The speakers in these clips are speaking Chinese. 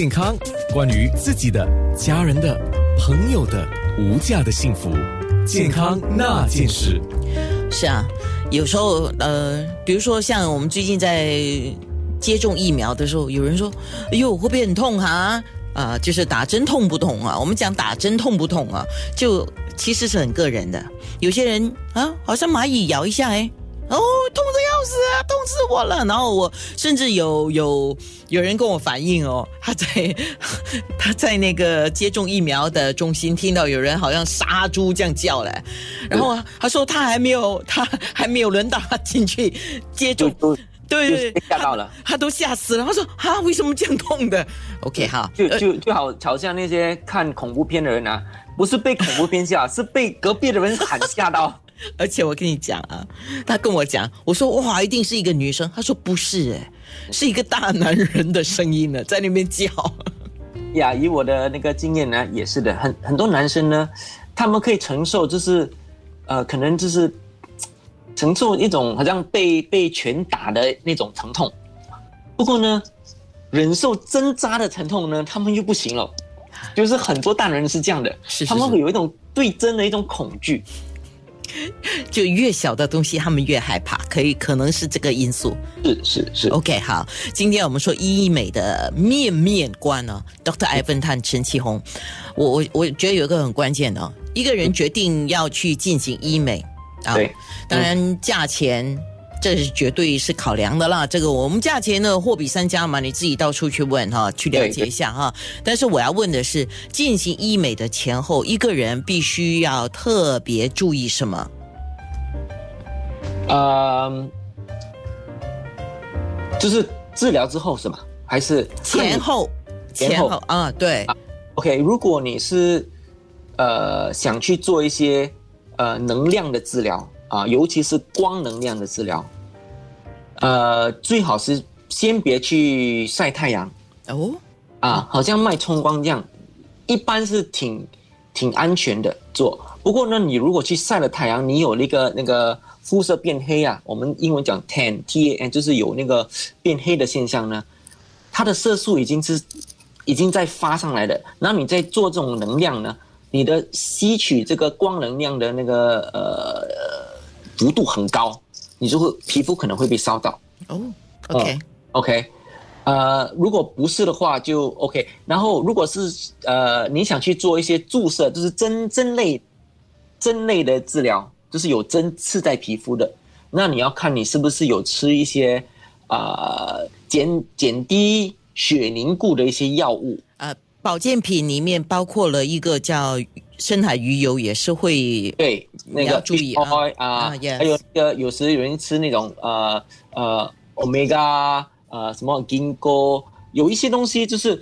健康，关于自己的、家人的、朋友的无价的幸福，健康那件事。是啊，有时候呃，比如说像我们最近在接种疫苗的时候，有人说：“哎呦，会不会很痛哈？”啊，就是打针痛不痛啊？我们讲打针痛不痛啊，就其实是很个人的。有些人啊，好像蚂蚁咬一下，哎。哦，痛的要死啊，痛死我了！然后我甚至有有有人跟我反映哦，他在 他在那个接种疫苗的中心听到有人好像杀猪这样叫嘞，然后他说他还没有他还没有轮到他进去接种，对对，吓到了，他都吓死了。他说啊，为什么这样痛的？OK 哈，就就就好，好像那些看恐怖片的人啊，不是被恐怖片吓，是被隔壁的人喊吓到。而且我跟你讲啊，他跟我讲，我说哇，一定是一个女生。他说不是，哎，是一个大男人的声音呢，在那边叫。呀，以我的那个经验呢，也是的，很很多男生呢，他们可以承受，就是呃，可能就是承受一种好像被被拳打的那种疼痛。不过呢，忍受针扎的疼痛呢，他们又不行了。就是很多大男人是这样的，他们会有一种对针的一种恐惧。就越小的东西，他们越害怕，可以可能是这个因素。是是是。OK，好，今天我们说医美的面面观呢，Dr. Ivan 探陈启宏，我我我觉得有一个很关键的，一个人决定要去进行医美啊，当然价钱这是绝对是考量的啦。这个我们价钱呢货比三家嘛，你自己到处去问哈，去了解一下哈。但是我要问的是，进行医美的前后，一个人必须要特别注意什么？呃，就是治疗之后是吗？还是前后？前后啊，对。OK，如果你是呃想去做一些呃能量的治疗啊，尤其是光能量的治疗，呃，最好是先别去晒太阳哦。啊，好像脉冲光这样，一般是挺挺安全的做。不过呢，你如果去晒了太阳，你有那个那个。肤色变黑啊，我们英文讲 tan t a n，就是有那个变黑的现象呢。它的色素已经是已经在发上来的，然后你在做这种能量呢，你的吸取这个光能量的那个呃幅度很高，你就会皮肤可能会被烧到。哦，OK OK，呃，如果不是的话就 OK。然后如果是呃你想去做一些注射，就是针针类针类的治疗。就是有针刺在皮肤的，那你要看你是不是有吃一些啊减减低血凝固的一些药物。呃，保健品里面包括了一个叫深海鱼油，也是会对那个注意啊，还有个有时有人吃那种呃呃 omega 呃什么 ginkgo，有一些东西就是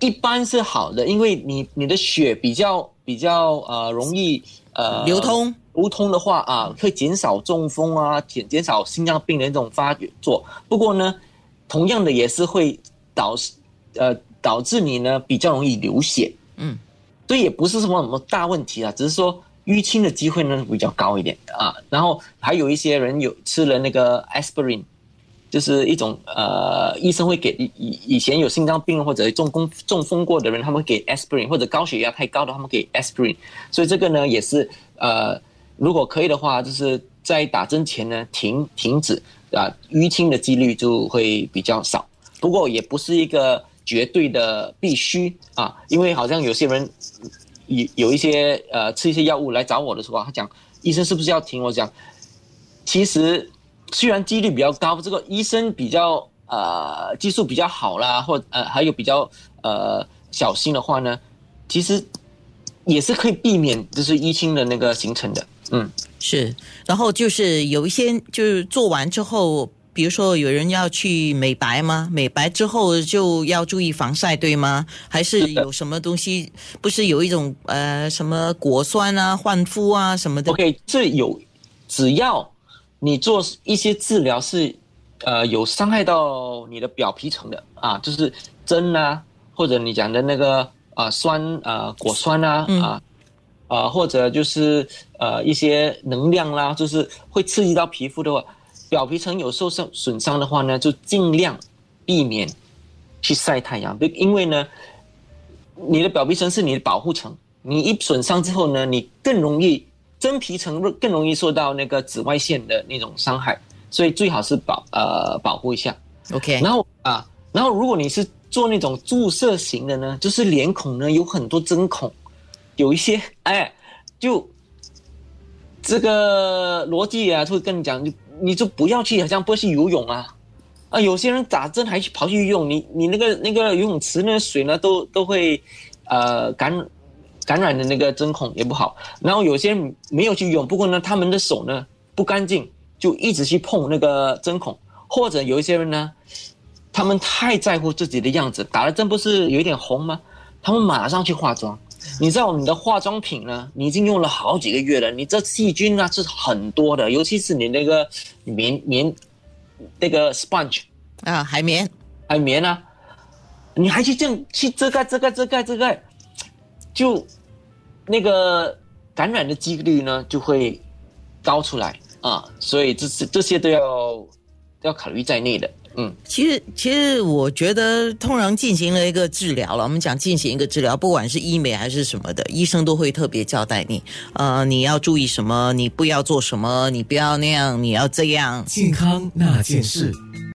一般是好的，因为你你的血比较比较呃容易呃流通。流通的话啊，会减少中风啊，减减少心脏病的那种发作。不过呢，同样的也是会导致呃导致你呢比较容易流血。嗯，所以也不是什么什么大问题啊，只是说淤青的机会呢比较高一点啊。然后还有一些人有吃了那个 aspirin，就是一种呃医生会给以以前有心脏病或者中风中风过的人，他们给 aspirin，或者高血压太高的他们给 aspirin。所以这个呢也是呃。如果可以的话，就是在打针前呢，停停止啊，淤青的几率就会比较少。不过也不是一个绝对的必须啊，因为好像有些人有有一些呃吃一些药物来找我的时候，他讲医生是不是要停？我讲其实虽然几率比较高，这个医生比较呃技术比较好啦，或呃还有比较呃小心的话呢，其实也是可以避免就是淤青的那个形成的。嗯，是，然后就是有一些就是做完之后，比如说有人要去美白吗？美白之后就要注意防晒，对吗？还是有什么东西？不是有一种呃什么果酸啊、焕肤啊什么的？OK，这有，只要你做一些治疗是呃有伤害到你的表皮层的啊，就是针啊，或者你讲的那个啊酸啊果酸啊啊。啊，或者就是呃一些能量啦，就是会刺激到皮肤的话，表皮层有受伤损伤的话呢，就尽量避免去晒太阳，因为呢，你的表皮层是你的保护层，你一损伤之后呢，你更容易真皮层更容易受到那个紫外线的那种伤害，所以最好是保呃保护一下。OK，然后啊，然后如果你是做那种注射型的呢，就是脸孔呢有很多针孔，有一些哎，就这个逻辑啊，会跟你讲，你你就不要去，好像不去游泳啊啊，有些人打针还去跑去游泳，你你那个那个游泳池那个水呢都都会呃感感染的那个针孔也不好，然后有些人没有去游，不过呢他们的手呢不干净，就一直去碰那个针孔，或者有一些人呢。他们太在乎自己的样子，打了针不是有一点红吗？他们马上去化妆。你知道你的化妆品呢？你已经用了好几个月了，你这细菌啊是很多的，尤其是你那个棉棉那个 sponge 啊，海绵，海绵啊，你还去这样去遮盖遮盖遮盖遮盖，就那个感染的几率呢就会高出来啊，所以这是这些都要都要考虑在内的。嗯，其实其实我觉得，通常进行了一个治疗了，我们讲进行一个治疗，不管是医美还是什么的，医生都会特别交代你，呃，你要注意什么，你不要做什么，你不要那样，你要这样。健康那件事。